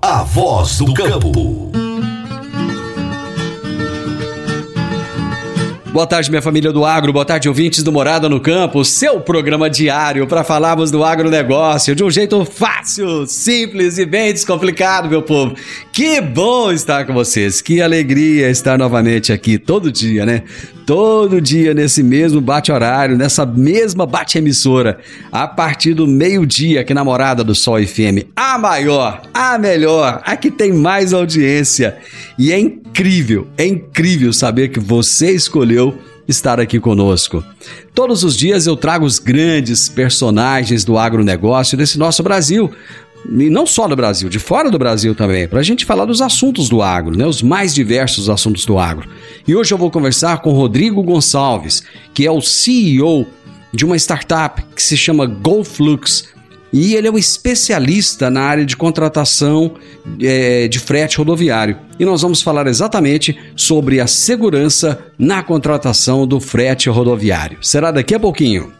A voz do campo. Boa tarde, minha família do agro, boa tarde, ouvintes do Morada no Campo, seu programa diário para falarmos do agronegócio de um jeito fácil, simples e bem descomplicado, meu povo. Que bom estar com vocês, que alegria estar novamente aqui todo dia, né? Todo dia nesse mesmo bate-horário, nessa mesma bate-emissora, a partir do meio-dia aqui na Morada do Sol FM. A maior, a melhor, a que tem mais audiência. E é incrível, é incrível saber que você escolheu estar aqui conosco. Todos os dias eu trago os grandes personagens do agronegócio desse nosso Brasil. E não só do Brasil, de fora do Brasil também, para a gente falar dos assuntos do agro, né? os mais diversos assuntos do agro. E hoje eu vou conversar com Rodrigo Gonçalves, que é o CEO de uma startup que se chama GoFlux e ele é um especialista na área de contratação é, de frete rodoviário. E nós vamos falar exatamente sobre a segurança na contratação do frete rodoviário. Será daqui a pouquinho.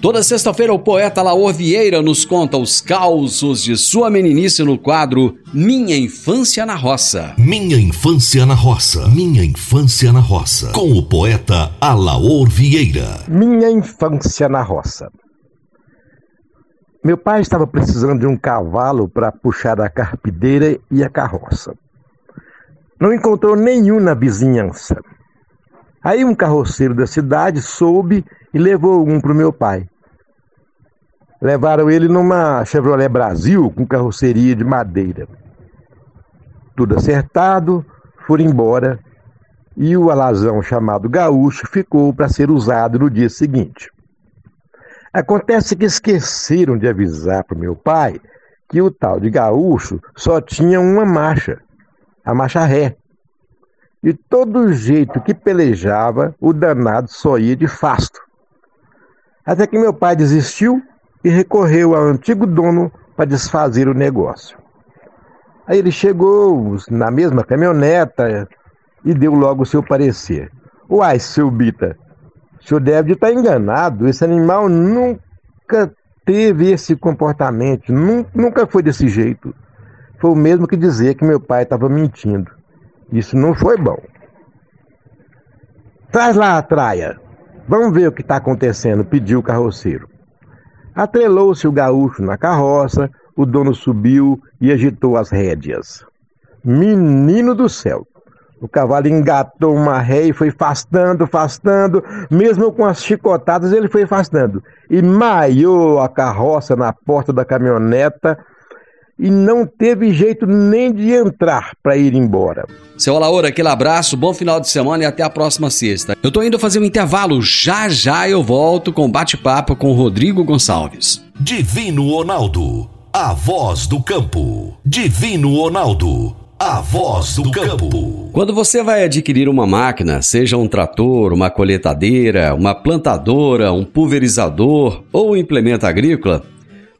Toda sexta-feira, o poeta Laor Vieira nos conta os causos de sua meninice no quadro Minha Infância na Roça. Minha Infância na Roça. Minha Infância na Roça. Com o poeta Alaor Vieira. Minha Infância na Roça. Meu pai estava precisando de um cavalo para puxar a carpideira e a carroça. Não encontrou nenhum na vizinhança. Aí um carroceiro da cidade soube e levou um para o meu pai. Levaram ele numa Chevrolet Brasil com carroceria de madeira. Tudo acertado, foram embora e o alazão chamado Gaúcho ficou para ser usado no dia seguinte. Acontece que esqueceram de avisar para o meu pai que o tal de Gaúcho só tinha uma marcha, a marcha ré. E todo jeito que pelejava, o danado só ia de fasto. Até que meu pai desistiu e recorreu ao antigo dono para desfazer o negócio. Aí ele chegou na mesma caminhoneta e deu logo o seu parecer. Uai, seu Bita, o senhor deve estar enganado. Esse animal nunca teve esse comportamento, nunca foi desse jeito. Foi o mesmo que dizer que meu pai estava mentindo. Isso não foi bom. Traz lá a traia. Vamos ver o que está acontecendo, pediu o carroceiro. Atrelou-se o gaúcho na carroça, o dono subiu e agitou as rédeas. Menino do céu! O cavalo engatou uma ré e foi afastando, afastando. Mesmo com as chicotadas, ele foi afastando. E maiou a carroça na porta da caminhoneta e não teve jeito nem de entrar para ir embora. Seu Olaora, aquele abraço, bom final de semana e até a próxima sexta. Eu tô indo fazer um intervalo, já já eu volto com bate-papo com Rodrigo Gonçalves. Divino Ronaldo, a voz do campo. Divino Ronaldo, a voz do campo. Quando você vai adquirir uma máquina, seja um trator, uma colheitadeira, uma plantadora, um pulverizador ou um implemento agrícola,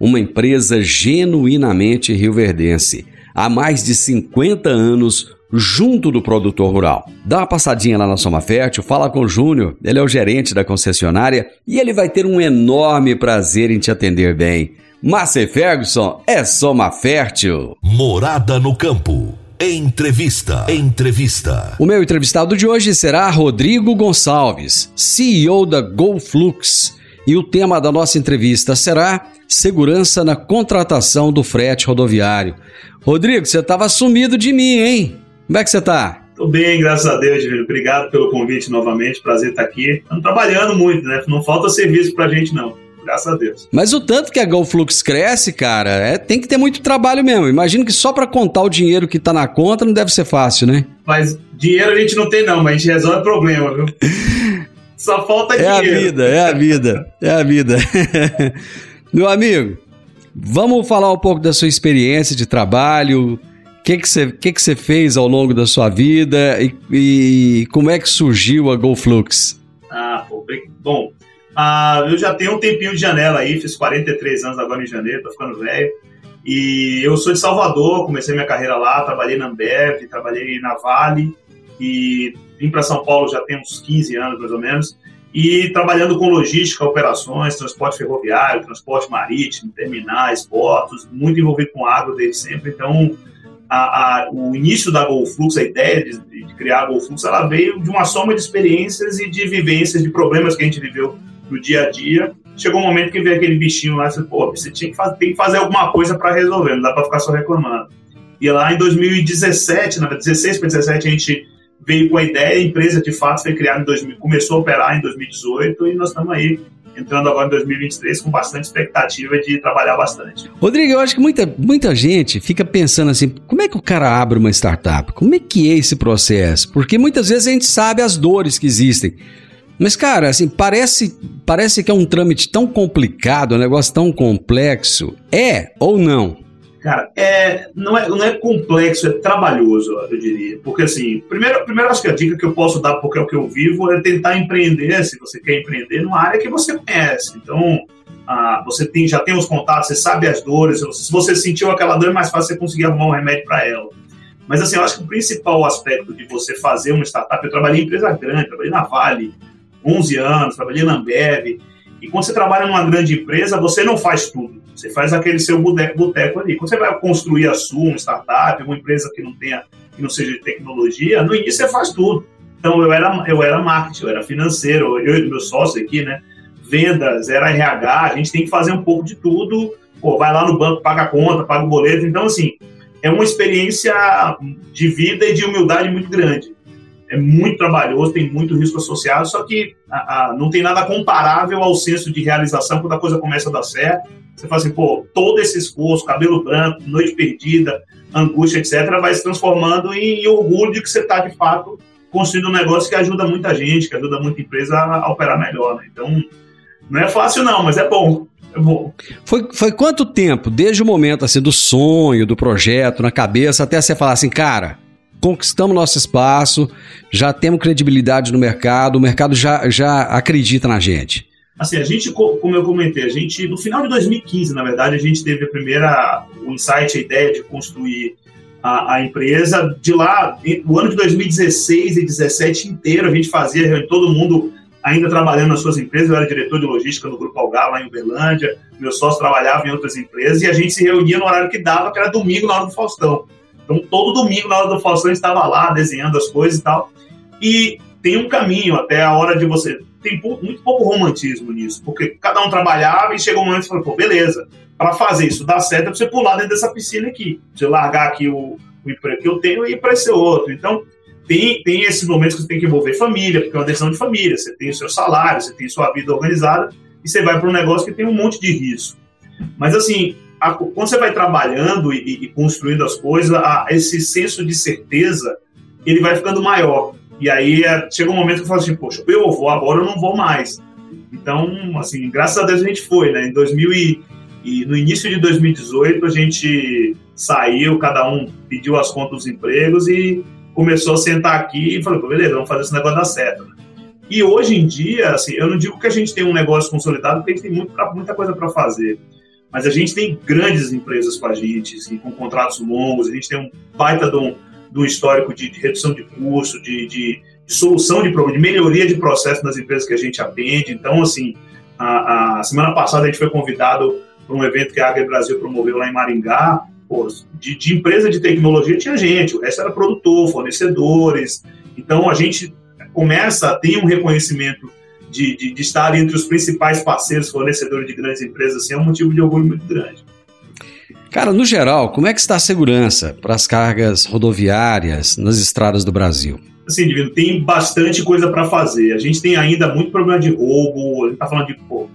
uma empresa genuinamente rioverdense, há mais de 50 anos junto do produtor rural. Dá uma passadinha lá na Soma Fértil, fala com o Júnior, ele é o gerente da concessionária e ele vai ter um enorme prazer em te atender bem. Márcia Ferguson é Soma Fértil. Morada no campo. Entrevista. Entrevista. O meu entrevistado de hoje será Rodrigo Gonçalves, CEO da GoFlux. E o tema da nossa entrevista será segurança na contratação do frete rodoviário. Rodrigo, você estava sumido de mim, hein? Como é que você está? Tô bem, graças a Deus, Divino. Obrigado pelo convite novamente. Prazer estar aqui. Estamos trabalhando muito, né? Não falta serviço pra gente, não. Graças a Deus. Mas o tanto que a GoFlux cresce, cara, é, tem que ter muito trabalho mesmo. Imagino que só para contar o dinheiro que tá na conta não deve ser fácil, né? Mas dinheiro a gente não tem, não, mas a gente resolve problema, viu? Só falta dinheiro. É a vida, é a vida, é a vida. Meu amigo, vamos falar um pouco da sua experiência de trabalho, o que que você que que fez ao longo da sua vida e, e como é que surgiu a GoFlux? Ah, bom, ah, eu já tenho um tempinho de janela aí, fiz 43 anos agora em janeiro, tô ficando velho. E eu sou de Salvador, comecei minha carreira lá, trabalhei na Ambev, trabalhei na Vale e vim para São Paulo já tem uns 15 anos mais ou menos e trabalhando com logística, operações, transporte ferroviário, transporte marítimo, terminais, portos, muito envolvido com agro desde sempre. Então, a, a, o início da GoFlux, a ideia de, de, criar a GoFlux, ela veio de uma soma de experiências e de vivências, de problemas que a gente viveu no dia a dia. Chegou um momento que veio aquele bichinho lá, você, pô, você tinha que fazer, tem que fazer alguma coisa para resolver, não dá para ficar só reclamando. E lá em 2017, na 16 para 17, a gente veio com a ideia, a empresa de fato foi criada em 2000, começou a operar em 2018 e nós estamos aí entrando agora em 2023 com bastante expectativa de trabalhar bastante. Rodrigo, eu acho que muita, muita gente fica pensando assim, como é que o cara abre uma startup? Como é que é esse processo? Porque muitas vezes a gente sabe as dores que existem. Mas, cara, assim, parece, parece que é um trâmite tão complicado, um negócio tão complexo. É ou não? Cara, é, não, é, não é complexo, é trabalhoso, eu diria. Porque, assim, primeiro, primeiro acho que a dica que eu posso dar, porque é o que eu vivo, é tentar empreender, se você quer empreender, numa área que você conhece. Então, ah, você tem, já tem os contatos, você sabe as dores, se você sentiu aquela dor, é mais fácil você conseguir arrumar um remédio para ela. Mas, assim, eu acho que o principal aspecto de você fazer uma startup, eu trabalhei em empresa grande, trabalhei na Vale, 11 anos, trabalhei na Ambev, e quando você trabalha numa grande empresa, você não faz tudo. Você faz aquele seu boteco ali. Quando você vai construir a sua, uma startup, uma empresa que não tenha, que não seja de tecnologia, no início você faz tudo. Então eu era, eu era marketing, eu era financeiro, eu e meu sócio aqui, né? Vendas, era RH, a gente tem que fazer um pouco de tudo. Pô, vai lá no banco, paga a conta, paga o boleto. Então, assim, é uma experiência de vida e de humildade muito grande é muito trabalhoso, tem muito risco associado, só que a, a, não tem nada comparável ao senso de realização quando a coisa começa a dar certo. Você fala assim, pô, todo esse esforço, cabelo branco, noite perdida, angústia, etc., vai se transformando em, em orgulho de que você está, de fato, construindo um negócio que ajuda muita gente, que ajuda muita empresa a, a operar melhor. Né? Então, não é fácil não, mas é bom. É bom. Foi, foi quanto tempo, desde o momento assim do sonho, do projeto, na cabeça, até você falar assim, cara, conquistamos nosso espaço, já temos credibilidade no mercado, o mercado já, já acredita na gente? Assim, a gente, como eu comentei, a gente, no final de 2015, na verdade, a gente teve a primeira, o insight, a ideia de construir a, a, empresa. De lá, o ano de 2016 e 2017 inteiro, a gente fazia todo mundo ainda trabalhando nas suas empresas. Eu era diretor de logística no Grupo Algar, lá em Uberlândia. Meu sócio trabalhava em outras empresas e a gente se reunia no horário que dava, que era domingo na hora do Faustão. Então, todo domingo na hora do Faustão, estava lá desenhando as coisas e tal. E tem um caminho até a hora de você. Tem muito pouco romantismo nisso, porque cada um trabalhava e chegou um momento e falou: pô, beleza, para fazer isso dar certo é você pular dentro dessa piscina aqui. Você largar aqui o, o emprego que eu tenho e ir para esse outro. Então, tem, tem esses momentos que você tem que envolver família, porque é uma decisão de família. Você tem o seu salário, você tem sua vida organizada e você vai para um negócio que tem um monte de risco. Mas, assim, a, quando você vai trabalhando e, e construindo as coisas, a, esse senso de certeza ele vai ficando maior. E aí é, chega um momento que eu falo assim, poxa, eu vou agora, eu não vou mais. Então, assim, graças a Deus a gente foi, né? Em 2000 e, e no início de 2018 a gente saiu, cada um pediu as contas dos empregos e começou a sentar aqui e falou, beleza, vamos fazer esse negócio dar certo. Né? E hoje em dia, assim, eu não digo que a gente tem um negócio consolidado, porque tem muito, muita coisa para fazer. Mas a gente tem grandes empresas com a gente, assim, com contratos longos, a gente tem um baita de um, do histórico de, de redução de custo, de, de, solução de problema, de melhoria de processo nas empresas que a gente atende. Então, assim, a, a semana passada a gente foi convidado para um evento que a Agri Brasil promoveu lá em Maringá. Pô, de, de empresa de tecnologia tinha gente, o resto era produtor, fornecedores. Então, a gente começa a ter um reconhecimento de, de, de, estar entre os principais parceiros fornecedores de grandes empresas, assim, é um motivo de orgulho muito grande. Cara, no geral, como é que está a segurança para as cargas rodoviárias nas estradas do Brasil? Assim, Divino, tem bastante coisa para fazer. A gente tem ainda muito problema de roubo, a gente está falando de pô,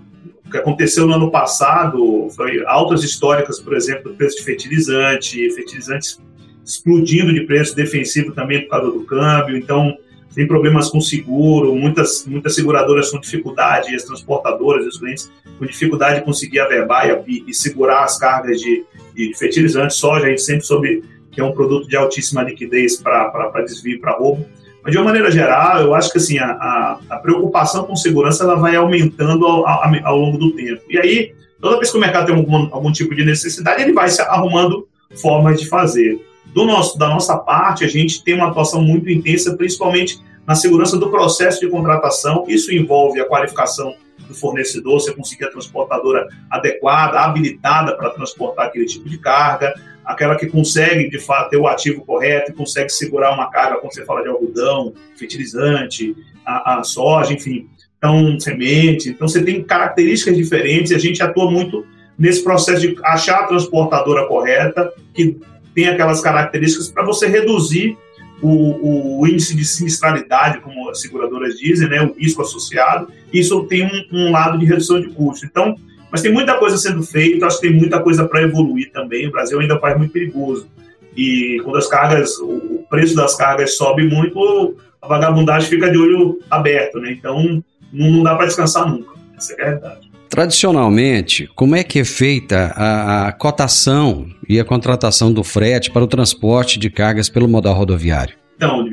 o que aconteceu no ano passado foi altas históricas, por exemplo, do preço de fertilizante, fertilizantes explodindo de preço defensivo também por causa do câmbio. Então, tem problemas com seguro, muitas, muitas seguradoras com dificuldade, as transportadoras, os clientes com dificuldade de conseguir averbar e, e segurar as cargas de, de fertilizantes, soja, a gente sempre soube que é um produto de altíssima liquidez para desvio, para roubo. Mas, de uma maneira geral, eu acho que assim, a, a, a preocupação com segurança ela vai aumentando ao, ao, ao, longo do tempo. E aí, toda vez que o mercado tem algum, algum tipo de necessidade, ele vai se arrumando formas de fazer. Do nosso, da nossa parte, a gente tem uma atuação muito intensa, principalmente na segurança do processo de contratação. Isso envolve a qualificação do fornecedor, você conseguir a transportadora adequada, habilitada para transportar aquele tipo de carga, aquela que consegue, de fato, ter o ativo correto e consegue segurar uma carga, quando você fala de algodão, fertilizante, a, a soja, enfim, então, semente. Então, você tem características diferentes e a gente atua muito nesse processo de achar a transportadora correta, que tem aquelas características para você reduzir o, o, índice de sinistralidade, como as seguradoras dizem, né, o risco associado, isso tem um, um lado de redução de custo. Então, mas tem muita coisa sendo feita, acho que tem muita coisa para evoluir também. O Brasil ainda país muito perigoso. E quando as cargas, o preço das cargas sobe muito, a vagabundagem fica de olho aberto, né? Então, não, não dá para descansar nunca. Essa é a verdade. Tradicionalmente, como é que é feita a, a, cotação e a contratação do frete para o transporte de cargas pelo modal rodoviário? Então,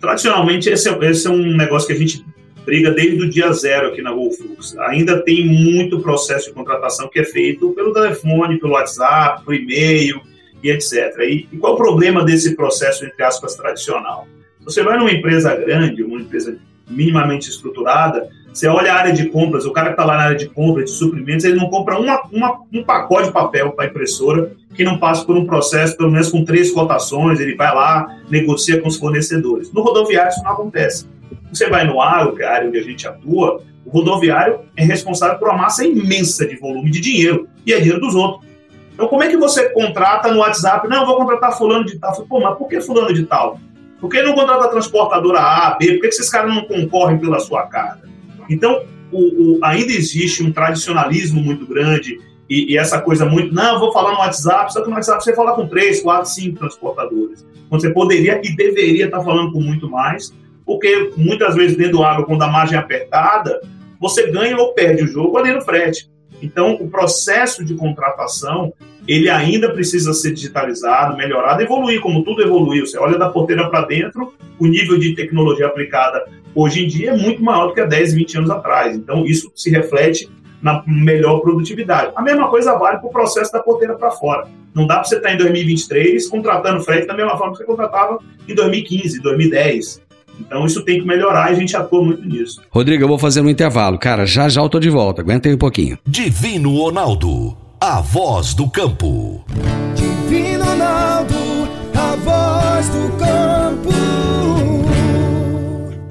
tradicionalmente esse é, esse é um negócio que a gente briga desde o dia zero aqui na Golflux. Ainda tem muito processo de contratação que é feito pelo telefone, pelo WhatsApp, pelo e-mail e etc. E, e qual o problema desse processo, entre aspas, tradicional? Você vai numa empresa grande, uma empresa minimamente estruturada, você olha a área de compras, o cara que está lá na área de compras, de suprimentos, ele não compra uma, uma, um pacote de papel para impressora que não passa por um processo, pelo menos com três cotações, ele vai lá, negocia com os fornecedores. No rodoviário isso não acontece. Você vai no agro, que é a área onde a gente atua, o rodoviário é responsável por uma massa imensa de volume de dinheiro, e é dinheiro dos outros. Então, como é que você contrata no WhatsApp? Não, vou contratar fulano de tal. Pô, mas por que fulano de tal? Por que não contrata a transportadora A, B? Por que esses caras não concorrem pela sua carga? Então, o, o, ainda existe um tradicionalismo muito grande e, e, essa coisa muito, não, vou falar no WhatsApp, só que no WhatsApp você fala com três, quatro, cinco transportadores. Quando você poderia e deveria estar falando com muito mais, porque muitas vezes dentro do água, quando a margem é apertada, você ganha ou perde o jogo ali no frete. Então, o processo de contratação, ele ainda precisa ser digitalizado, melhorado, evoluir, como tudo evoluiu. Você olha da porteira para dentro, o nível de tecnologia aplicada hoje em dia é muito maior do que há 10, 20 anos atrás. Então, isso se reflete na melhor produtividade. A mesma coisa vale para o processo da porteira para fora. Não dá para você estar tá em 2023 contratando frete da mesma forma que você contratava em 2015, 2010. Então isso tem que melhorar e a gente atua muito nisso. Rodrigo, eu vou fazer um intervalo. Cara, já já eu tô de volta. Aguenta aí um pouquinho. Divino Ronaldo, a voz do campo.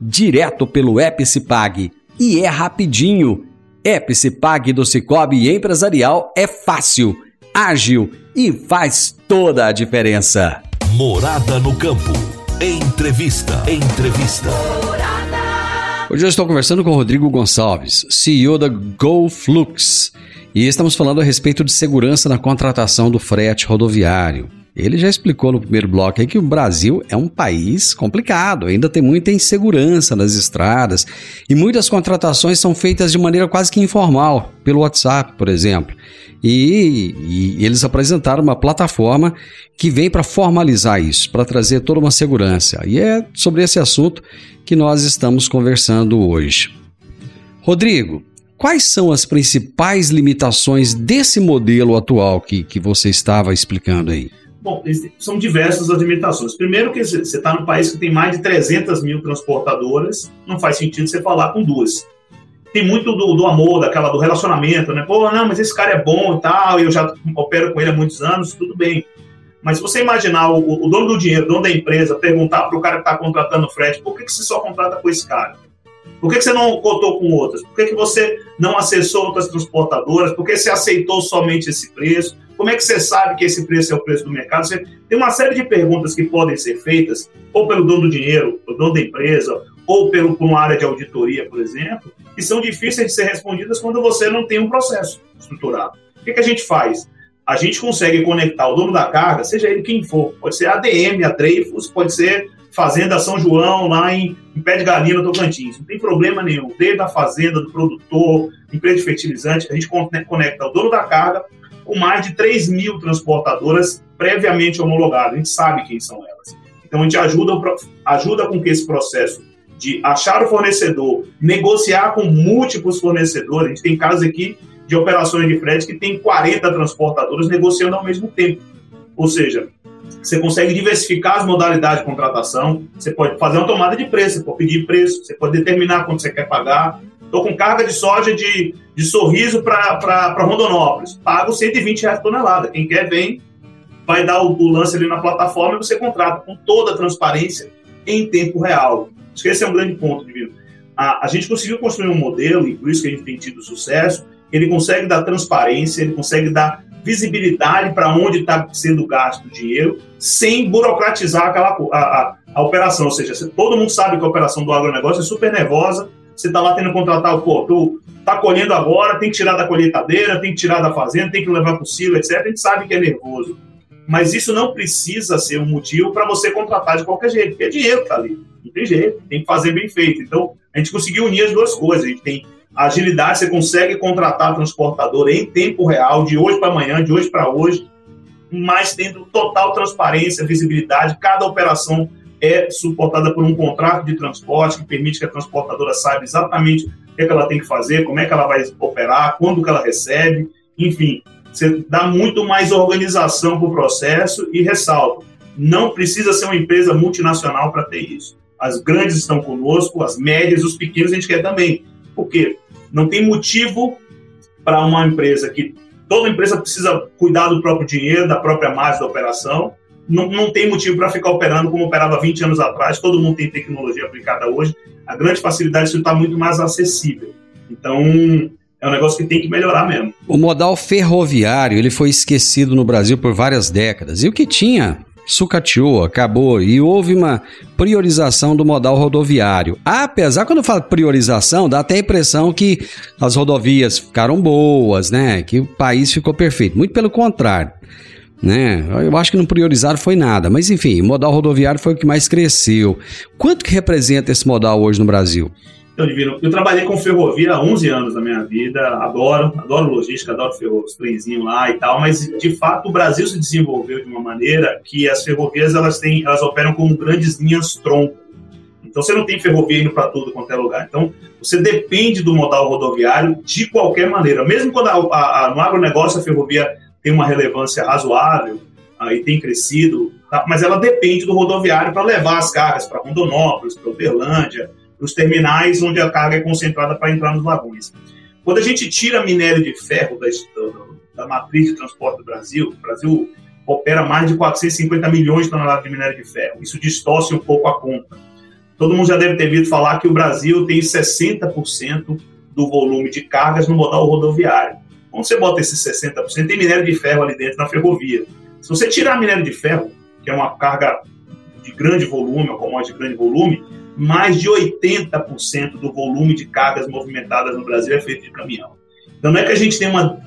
direto pelo app Cipag. E é rapidinho. App Cipag do Cicobi Empresarial é fácil, ágil e faz toda a diferença. Morada no campo. Entrevista. Entrevista. Hoje eu estou conversando com o Rodrigo Gonçalves, CEO da GoFlux, e estamos falando a respeito de segurança na contratação do frete rodoviário. Ele já explicou no primeiro bloco aí que o Brasil é um país complicado, ainda tem muita insegurança nas estradas e muitas contratações são feitas de maneira quase que informal, pelo WhatsApp, por exemplo. E, e eles apresentaram uma plataforma que vem para formalizar isso, para trazer toda uma segurança. E é sobre esse assunto que nós estamos conversando hoje. Rodrigo, quais são as principais limitações desse modelo atual que, que você estava explicando aí? Bom, são diversas as limitações. Primeiro que você está num país que tem mais de 300 mil transportadoras, não faz sentido você falar com duas. Tem muito do, do, amor, daquela do relacionamento, né? Pô, não, mas esse cara é bom e tal, eu já opero com ele há muitos anos, tudo bem. Mas se você imaginar o, o dono do dinheiro, o dono da empresa, perguntar para o cara que está contratando o frete, por que, que você só contrata com esse cara? Por que, que você não cotou com outras? Por que, que você não acessou outras transportadoras? Por que você aceitou somente esse preço? Como é que você sabe que esse preço é o preço do mercado? Você tem uma série de perguntas que podem ser feitas, ou pelo dono do dinheiro, o dono da empresa, ou pelo, por uma área de auditoria, por exemplo, que são difíceis de ser respondidas quando você não tem um processo estruturado. O que, que a gente faz? A gente consegue conectar o dono da carga, seja ele quem for, pode ser ADM, a Dreyfus, pode ser Fazenda São João, lá em, em Pé de Galinha, no Tocantins. Não tem problema nenhum. Desde a fazenda, do produtor, empresa de fertilizante, a gente conecta o dono da carga com mais de 3 mil transportadoras previamente homologadas. A gente sabe quem são elas. Então, a gente ajuda, ajuda com que esse processo de achar o fornecedor, negociar com múltiplos fornecedores. A gente tem casos aqui de operações de frete que tem 40 transportadoras negociando ao mesmo tempo. Ou seja, você consegue diversificar as modalidades de contratação, você pode fazer uma tomada de preço, você pode pedir preço, você pode determinar quanto você quer pagar. Estou com carga de soja de, de sorriso para Rondonópolis, pago 120 reais por tonelada. Quem quer vem, vai dar o, o, lance ali na plataforma e você contrata com toda a transparência em tempo real. Esse é um grande ponto, Divino. A, a gente conseguiu construir um modelo, e por isso que a gente tem tido sucesso, ele consegue dar transparência, ele consegue dar visibilidade para onde está sendo gasto o dinheiro, sem burocratizar aquela, a, a, a, operação. Ou seja, todo mundo sabe que a operação do agronegócio é super nervosa, você está lá tendo que contratar, pô, tu tá colhendo agora, tem que tirar da colheitadeira, tem que tirar da fazenda, tem que levar para o silo, etc. A gente sabe que é nervoso. Mas isso não precisa ser um motivo para você contratar de qualquer jeito, porque é dinheiro que está ali. Não tem jeito, tem que fazer bem feito. Então, a gente conseguiu unir as duas coisas. A gente tem agilidade, você consegue contratar transportador em tempo real, de hoje para amanhã, de hoje para hoje, mas tendo total transparência, visibilidade. Cada operação é suportada por um contrato de transporte que permite que a transportadora saiba exatamente o que, é que ela tem que fazer, como é que ela vai operar, quando que ela recebe, enfim, você dá muito mais organização para o processo e ressalto, não precisa ser uma empresa multinacional para ter isso. As grandes estão conosco, as médias, os pequenos a gente quer também. Por quê? Não tem motivo para uma empresa que toda empresa precisa cuidar do próprio dinheiro, da própria margem da operação. Não, não tem motivo para ficar operando como operava 20 anos atrás. Todo mundo tem tecnologia aplicada hoje. A grande facilidade isso está muito mais acessível. Então, é um negócio que tem que melhorar mesmo. O modal ferroviário ele foi esquecido no Brasil por várias décadas. E o que tinha sucateou, acabou e houve uma priorização do modal rodoviário. Apesar, quando eu falo priorização, dá até a impressão que as rodovias ficaram boas, né? Que o país ficou perfeito. Muito pelo contrário. Né? Eu acho que não priorizaram foi nada, mas enfim, o modal rodoviário foi o que mais cresceu. Quanto que representa esse modal hoje no Brasil? Então, Divino, eu trabalhei com ferrovia há 11 anos da minha vida, adoro, adoro logística, adoro os trenzinhos lá e tal, mas de fato o Brasil se desenvolveu de uma maneira que as ferrovias elas têm, elas operam como grandes linhas tronco. Então você não tem ferrovia indo para tudo quanto é lugar. Então você depende do modal rodoviário de qualquer maneira. Mesmo quando a, a, a, no agronegócio a ferrovia tem uma relevância razoável e tem crescido, tá? mas ela depende do rodoviário para levar as cargas para Rondonópolis, para Uberlândia, os terminais onde a carga é concentrada para entrar nos vagões. Quando a gente tira minério de ferro da, da matriz de transporte do Brasil, o Brasil opera mais de 450 milhões de toneladas de minério de ferro. Isso distorce um pouco a conta. Todo mundo já deve ter ouvido falar que o Brasil tem 60% do volume de cargas no modal rodoviário. Quando você bota esses 60%, tem minério de ferro ali dentro na ferrovia. Se você tirar minério de ferro, que é uma carga de grande volume, uma commodity de grande volume, mais de 80% do volume de cargas movimentadas no Brasil é feito de caminhão. Então não é que a gente tem uma,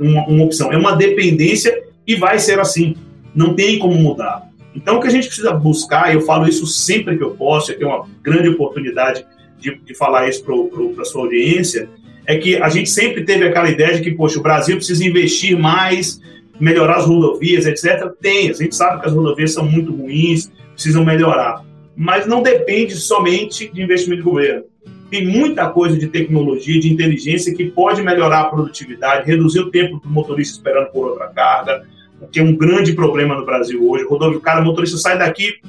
uma, uma opção, é uma dependência e vai ser assim. Não tem como mudar. Então o que a gente precisa buscar, eu falo isso sempre que eu posso, eu tenho uma grande oportunidade de, de falar isso para a sua audiência, é que a gente sempre teve aquela ideia de que, poxa, o Brasil precisa investir mais, melhorar as rodovias, etc. Tem, a gente sabe que as rodovias são muito ruins, precisam melhorar mas não depende somente de investimento do governo. Tem muita coisa de tecnologia, de inteligência que pode melhorar a produtividade, reduzir o tempo do motorista esperando por outra carga, que é um grande problema no Brasil hoje. O cara, o motorista sai daqui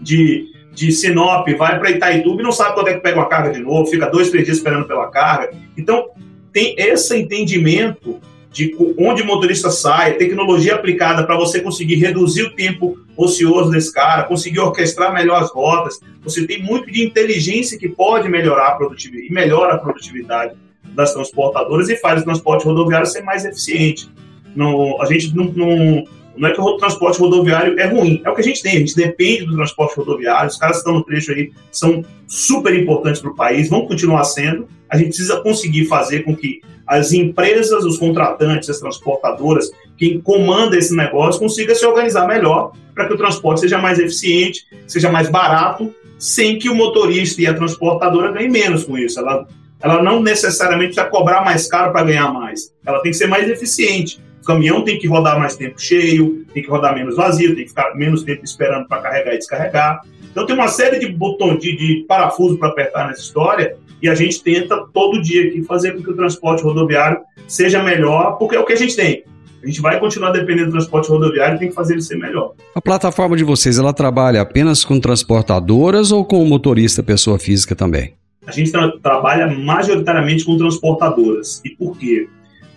de, de Sinop, vai para Itaituba e não sabe quando é que pega uma carga de novo, fica dois, três dias esperando pela carga. Então, tem esse entendimento de onde o motorista sai, tecnologia aplicada para você conseguir reduzir o tempo ocioso desse cara, conseguir orquestrar melhor as rotas. Você tem muito de inteligência que pode melhorar a produtividade e melhora a produtividade das transportadoras e faz o transporte rodoviário ser mais eficiente. Não, a gente não, não, não é que o transporte rodoviário é ruim, é o que a gente tem, a gente depende do transporte rodoviário, os caras que estão no trecho aí são super importantes para o país, vão continuar sendo, a gente precisa conseguir fazer com que as empresas, os contratantes, as transportadoras, quem comanda esse negócio, consiga se organizar melhor para que o transporte seja mais eficiente, seja mais barato, sem que o motorista e a transportadora ganhem menos com isso. Ela, ela não necessariamente precisa cobrar mais caro para ganhar mais. Ela tem que ser mais eficiente. O caminhão tem que rodar mais tempo cheio, tem que rodar menos vazio, tem que ficar menos tempo esperando para carregar e descarregar. Então tem uma série de botões, de, de parafusos para apertar nessa história e a gente tenta todo dia aqui fazer com que o transporte rodoviário seja melhor, porque é o que a gente tem. A gente vai continuar dependendo do transporte rodoviário e tem que fazer ele ser melhor. A plataforma de vocês, ela trabalha apenas com transportadoras ou com motorista pessoa física também? A gente tra trabalha majoritariamente com transportadoras. E por quê?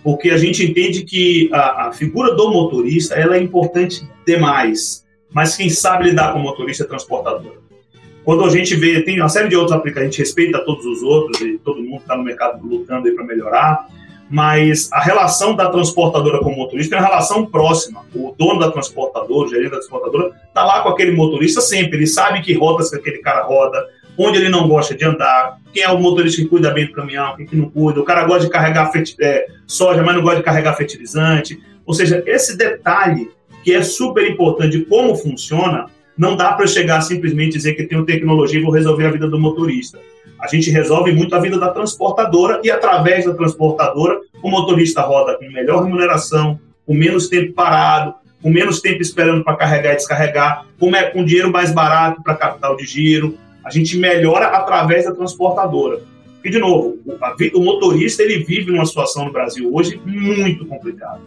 Porque a gente entende que a, a figura do motorista ela é importante demais, mas quem sabe lidar com o motorista é transportadora. Quando a gente vê, tem uma série de outros aplicativos, a gente respeita todos os outros e todo mundo está no mercado lutando para melhorar, mas a relação da transportadora com o motorista é uma relação próxima. O dono da transportadora, o gerente da transportadora, está lá com aquele motorista sempre. Ele sabe que rotas que aquele cara roda, onde ele não gosta de andar, quem é o motorista que cuida bem do caminhão, quem que não cuida. O cara gosta de carregar é, soja, mas não gosta de carregar fertilizante. Ou seja, esse detalhe que é super importante de como funciona, não dá para chegar simplesmente dizer que tenho tecnologia e vou resolver a vida do motorista. A gente resolve muito a vida da transportadora e, através da transportadora, o motorista roda com melhor remuneração, com menos tempo parado, com menos tempo esperando para carregar e descarregar, com, com dinheiro mais barato para capital de giro. A gente melhora através da transportadora. E, de novo, o, motorista ele vive numa situação no Brasil hoje muito complicada.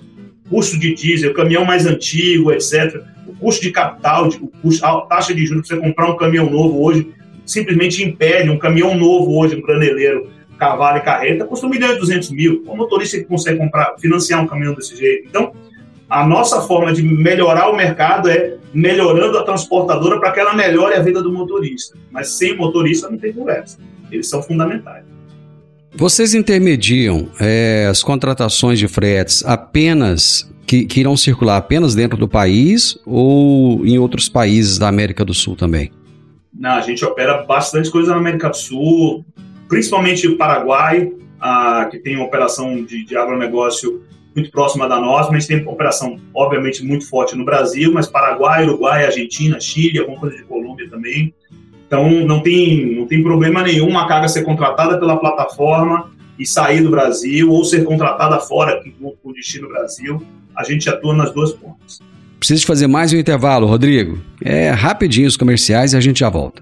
Custo de diesel, caminhão mais antigo, etc o custo de capital, o custo, a taxa de juros para você comprar um caminhão novo hoje simplesmente impede um caminhão novo hoje, um graneleiro, cavalo e carreta, custa 1 milhão e 200 mil. O motorista que consegue comprar, financiar um caminhão desse jeito. Então, a nossa forma de melhorar o mercado é melhorando a transportadora para que ela melhore a vida do motorista. Mas sem motorista não tem conversa. Eles são fundamentais. Vocês intermediam é, as contratações de fretes apenas que, que irão circular apenas dentro do país ou em outros países da América do Sul também? Não, a gente opera bastante coisa na América do Sul, principalmente o Paraguai, ah, que tem uma operação de, de agronegócio muito próxima da nossa, mas tem operação, obviamente, muito forte no Brasil, mas Paraguai, Uruguai, Argentina, Chile, alguma coisa de Colômbia também. Então, não tem, não tem problema nenhum uma carga ser contratada pela plataforma e sair do Brasil, ou ser contratada fora, com destino Brasil. A gente atua nas duas pontas. Preciso fazer mais um intervalo, Rodrigo. É rapidinho os comerciais e a gente já volta.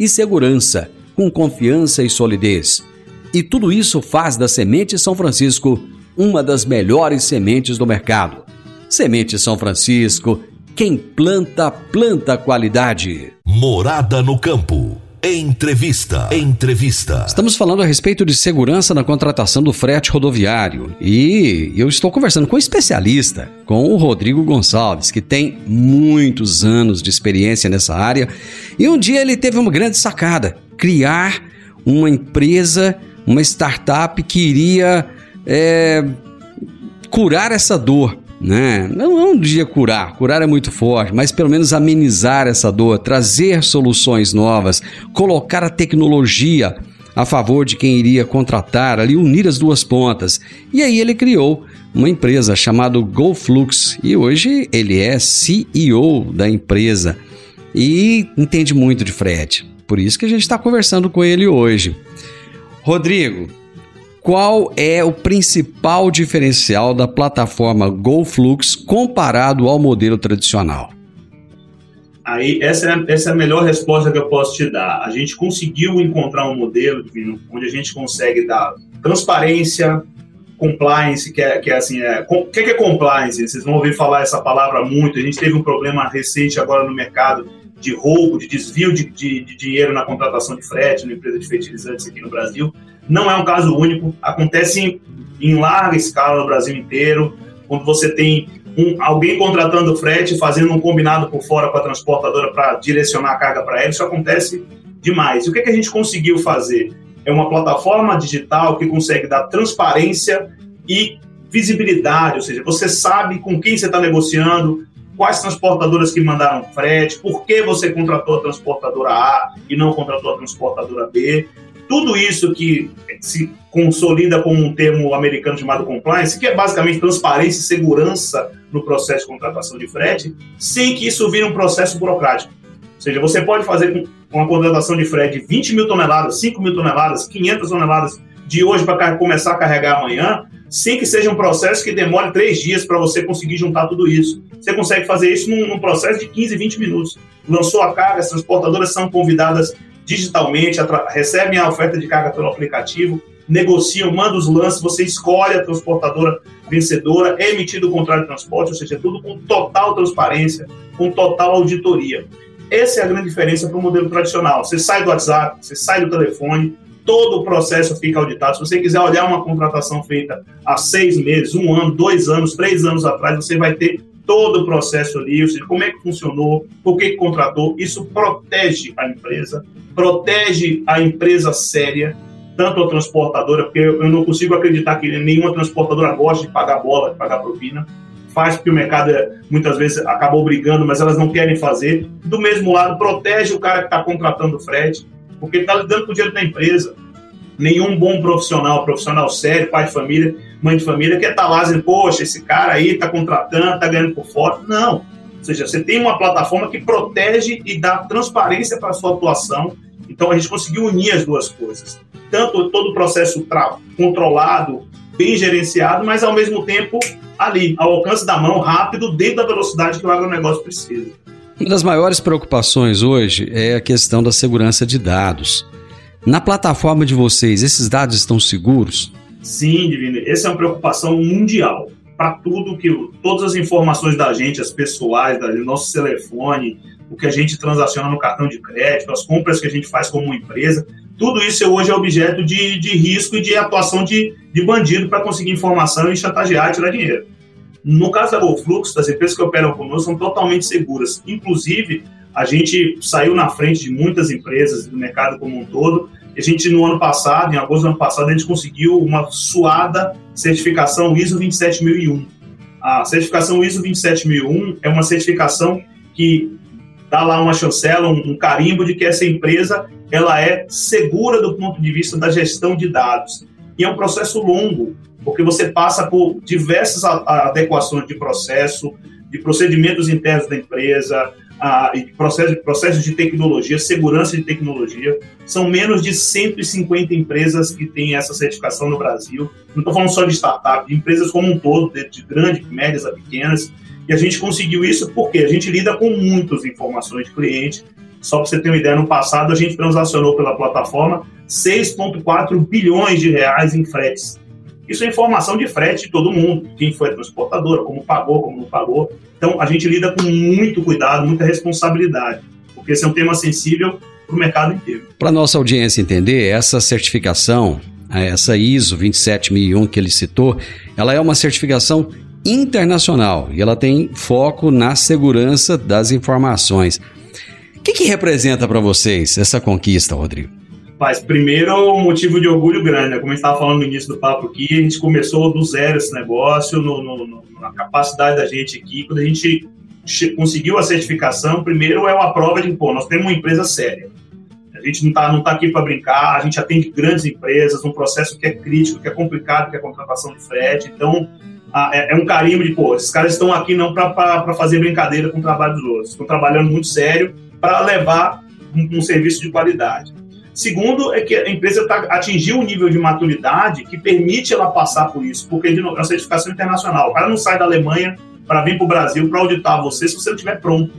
e segurança, com confiança e solidez. E tudo isso faz da Semente São Francisco uma das melhores sementes do mercado. Semente São Francisco, quem planta, planta qualidade. Morada no campo. Entrevista. Entrevista. Estamos falando a respeito de segurança na contratação do frete rodoviário. E eu estou conversando com um especialista, com o Rodrigo Gonçalves, que tem muitos anos de experiência nessa área. E um dia ele teve uma grande sacada: criar uma empresa, uma startup que iria é, curar essa dor né? Não, não dia curar, curar é muito forte, mas pelo menos amenizar essa dor, trazer soluções novas, colocar a tecnologia a favor de quem iria contratar, ali unir as duas pontas. E aí ele criou uma empresa chamada GoFlux e hoje ele é CEO da empresa e entende muito de frete. Por isso que a gente está conversando com ele hoje. Rodrigo, qual é o principal diferencial da plataforma GoFlux comparado ao modelo tradicional? Aí, essa é, essa é a melhor resposta que eu posso te dar. A gente conseguiu encontrar um modelo onde a gente consegue dar transparência, compliance, que é, que é assim, é, o que é compliance? Vocês vão ouvir falar essa palavra muito. A gente teve um problema recente agora no mercado de roubo, de desvio de, de, de dinheiro na contratação de frete, na empresa de fertilizantes aqui no Brasil. Não é um caso único, acontece em, em larga escala no Brasil inteiro, quando você tem um, alguém contratando frete, fazendo um combinado por fora com a transportadora para direcionar a carga para ela, isso acontece demais. E o que, é que a gente conseguiu fazer? É uma plataforma digital que consegue dar transparência e visibilidade, ou seja, você sabe com quem você está negociando, quais transportadoras que mandaram frete, por que você contratou a transportadora A e não contratou a transportadora B tudo isso que se consolida como um termo americano chamado compliance, que é basicamente transparência e segurança no processo de contratação de frete, sem que isso vire um processo burocrático. Ou seja, você pode fazer com uma contratação de frete de 20 mil toneladas, 5 mil toneladas, 500 toneladas de hoje para começar a carregar amanhã, sem que seja um processo que demore três dias para você conseguir juntar tudo isso. Você consegue fazer isso num, num, processo de 15, 20 minutos. Lançou a carga, as transportadoras são convidadas digitalmente, recebem a oferta de carga pelo aplicativo, negociam, mandam os lances, você escolhe a transportadora vencedora, é emitido o contrato de transporte, ou seja, é tudo com total transparência, com total auditoria. Essa é a grande diferença para o modelo tradicional. Você sai do WhatsApp, você sai do telefone, todo o processo fica auditado. Se você quiser olhar uma contratação feita há seis meses, um ano, dois anos, três anos atrás, você vai ter todo o processo ali, ou seja, como é que funcionou, por que, que contratou. Isso protege a empresa, protege a empresa séria, tanto a transportadora, porque eu não consigo acreditar que nenhuma transportadora gosta de pagar bola, de pagar propina. Faz porque o mercado muitas vezes acaba obrigando, mas elas não querem fazer. Do mesmo lado, protege o cara que está contratando o frete, porque está lidando com o dinheiro da empresa. Nenhum bom profissional, profissional sério, pai de família, mãe de família, quer estar tá lá dizendo, poxa, esse cara aí está contratando, está ganhando por fora. Não. Ou seja, você tem uma plataforma que protege e dá transparência para a sua atuação. Então a gente conseguiu unir as duas coisas. Tanto todo o processo controlado, bem gerenciado, mas ao mesmo tempo ali, ao alcance da mão, rápido, dentro da velocidade que o agronegócio precisa. Uma das maiores preocupações hoje é a questão da segurança de dados. Na plataforma de vocês, esses dados estão seguros? Sim, Divino. Essa é uma preocupação mundial. Para tudo que. Todas as informações da gente, as pessoais, do nosso telefone, o que a gente transaciona no cartão de crédito, as compras que a gente faz como empresa, tudo isso hoje é objeto de, de risco e de atuação de, de bandido para conseguir informação e chantagear e tirar dinheiro. No caso da GoFlux, as empresas que operam conosco são totalmente seguras. Inclusive, a gente saiu na frente de muitas empresas do mercado como um todo. A gente, no ano passado, em agosto do ano passado, a gente conseguiu uma suada certificação ISO 27001. A certificação ISO 27001 é uma certificação que dá lá uma chancela, um, carimbo de que essa empresa ela é segura do ponto de vista da gestão de dados. E é um processo longo, porque você passa por diversas adequações de processo, de procedimentos internos da empresa, a, processos, processos de tecnologia, segurança de tecnologia. São menos de 150 empresas que têm essa certificação no Brasil. Não estou falando só de startup, de empresas como um todo, de, de grandes, médias a pequenas. E a gente conseguiu isso porque a gente lida com muitas informações de cliente. Só para você ter uma ideia, no passado a gente transacionou pela plataforma 6,4 bilhões de reais em fretes. Isso é informação de frete de todo mundo, quem foi a transportadora, como pagou, como não pagou. Então, a gente lida com muito cuidado, muita responsabilidade, porque esse é um tema sensível para o mercado inteiro. Para nossa audiência entender, essa certificação, essa ISO 27001 que ele citou, ela é uma certificação internacional e ela tem foco na segurança das informações. O que, que representa para vocês essa conquista, Rodrigo? Mas primeiro, um motivo de orgulho grande, né? como a gente estava falando no início do papo aqui, a gente começou do zero esse negócio, no, no, na capacidade da gente aqui. Quando a gente conseguiu a certificação, primeiro é uma prova de, pô, nós temos uma empresa séria. A gente não está não tá aqui para brincar, a gente atende grandes empresas, um processo que é crítico, que é complicado, que é a contratação de frete. Então, é, é, um carimbo de, pô, esses caras estão aqui não para fazer brincadeira com o trabalho dos outros, estão trabalhando muito sério para levar um, um serviço de qualidade. Segundo, é que a empresa tá, atingiu um nível de maturidade que permite ela passar por isso, porque novo, é uma certificação internacional. O cara não sai da Alemanha para vir para o Brasil para auditar você se você não estiver pronto.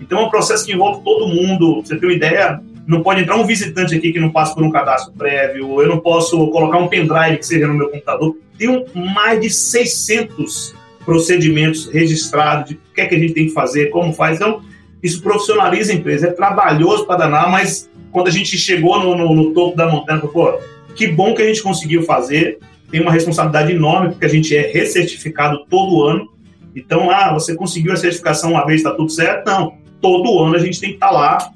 Então é um processo que envolve todo mundo. Você tem uma ideia? Não pode entrar um visitante aqui que não passa por um cadastro prévio, eu não posso colocar um pendrive que seja no meu computador. Tem um, mais de 600 procedimentos registrados de o que é que a gente tem que fazer, como faz. Então, isso profissionaliza a empresa. É trabalhoso para danar, mas quando a gente chegou no, no, no topo da montanha, pô, que bom que a gente conseguiu fazer. Tem uma responsabilidade enorme, porque a gente é recertificado todo ano. Então, ah, você conseguiu a certificação uma vez, está tudo certo? Não. Todo ano a gente tem que estar tá lá,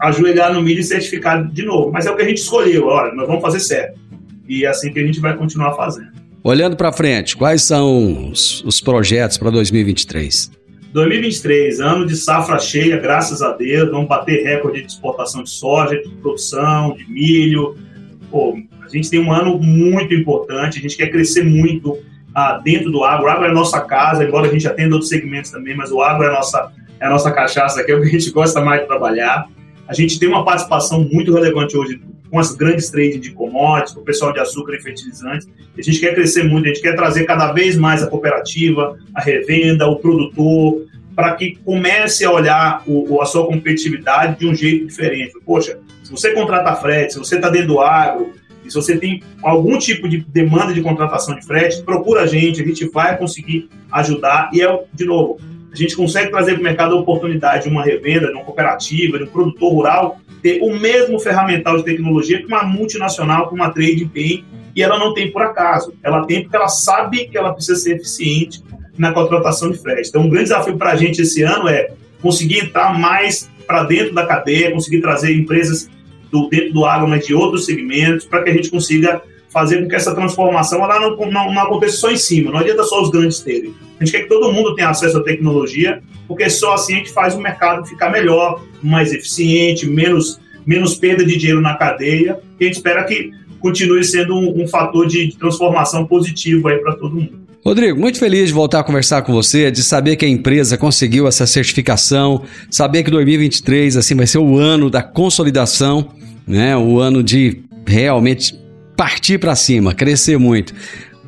ajoelhar no milho e certificar de novo. Mas é o que a gente escolheu, olha, nós vamos fazer certo. E é assim que a gente vai continuar fazendo. Olhando para frente, quais são os, os projetos para 2023? 2023, ano de safra cheia, graças a Deus, vamos bater recorde de exportação de soja, de produção, de milho. Pô, a gente tem um ano muito importante, a gente quer crescer muito ah, dentro do agro. O agro é a nossa casa, embora a gente atenda outros segmentos também, mas o agro é a nossa, é a nossa cachaça, que é o que a gente gosta mais de trabalhar. A gente tem uma participação muito relevante hoje com as grandes trades de commodities, com o pessoal de açúcar e fertilizantes. A gente quer crescer muito, a gente quer trazer cada vez mais a cooperativa, a revenda, o produtor, para que comece a olhar o, a sua competitividade de um jeito diferente. Poxa, se você contrata frete, se você está dentro do agro, e se você tem algum tipo de demanda de contratação de frete, procura a gente, a gente vai conseguir ajudar. E é, de novo, a gente consegue trazer para o mercado a oportunidade de uma revenda, de uma cooperativa, de um produtor rural ter o mesmo ferramental de tecnologia que uma multinacional, que uma trade tem, e ela não tem por acaso. Ela tem porque ela sabe que ela precisa ser eficiente na contratação de frete. Então, um grande desafio para a gente esse ano é conseguir entrar mais para dentro da cadeia, conseguir trazer empresas do, dentro do agro, mas de outros segmentos, para que a gente consiga fazer com que essa transformação ela não, não, não, aconteça só em cima. Não adianta só os grandes terem. A gente quer que todo mundo tenha acesso à tecnologia, porque só assim a gente faz o mercado ficar melhor, mais eficiente, menos, menos perda de dinheiro na cadeia. E a gente espera que continue sendo um, um fator de, de transformação positivo aí para todo mundo. Rodrigo, muito feliz de voltar a conversar com você, de saber que a empresa conseguiu essa certificação, saber que 2023 assim vai ser o ano da consolidação, né? O ano de realmente partir para cima, crescer muito.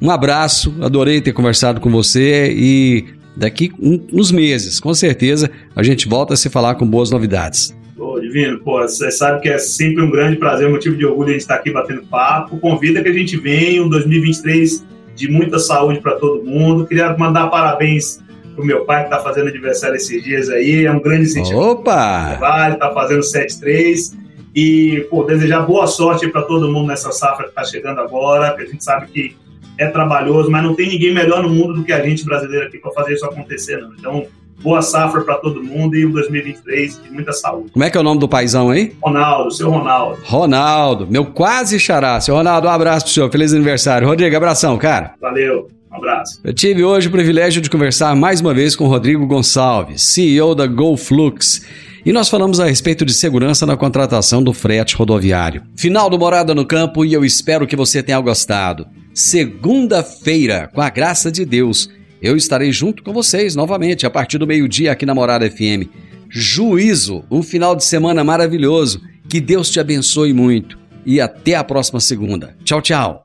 Um abraço, adorei ter conversado com você e daqui uns meses, com certeza, a gente volta a se falar com boas novidades. Pô, Divino, pô, você sabe que é sempre um grande prazer, um motivo de orgulho a gente estar aqui batendo papo. Convida que a gente venha, um 2023 de muita saúde para todo mundo. Queria mandar parabéns pro meu pai que está fazendo aniversário esses dias aí, é um grande incentivo. Opa! Trabalho, tá fazendo 7-3 e pô, desejar boa sorte para todo mundo nessa safra que está chegando agora, que a gente sabe que é trabalhoso, mas não tem ninguém melhor no mundo do que a gente brasileiro aqui para fazer isso acontecer, não. Então, boa safra para todo mundo e um 2023 de muita saúde. Como é que é o nome do paizão aí? Ronaldo, seu Ronaldo. Ronaldo, meu quase xará. Seu Ronaldo, um abraço pro senhor. Feliz aniversário. Rodrigo, abração, cara. Valeu. Um abraço. Eu tive hoje o privilégio de conversar mais uma vez com Rodrigo Gonçalves, CEO da GoFlux. E nós falamos a respeito de segurança na contratação do frete rodoviário. Final do Morada no Campo e eu espero que você tenha gostado. Segunda-feira, com a graça de Deus, eu estarei junto com vocês novamente a partir do meio-dia aqui na Morada FM. Juízo, um final de semana maravilhoso. Que Deus te abençoe muito. E até a próxima segunda. Tchau, tchau.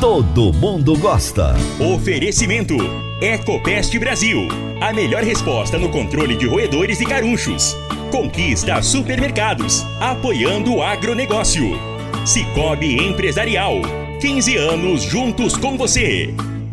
Todo mundo gosta. Oferecimento: Ecopest Brasil. A melhor resposta no controle de roedores e carunchos. Conquista supermercados, apoiando o agronegócio. Cicobi Empresarial. 15 anos juntos com você.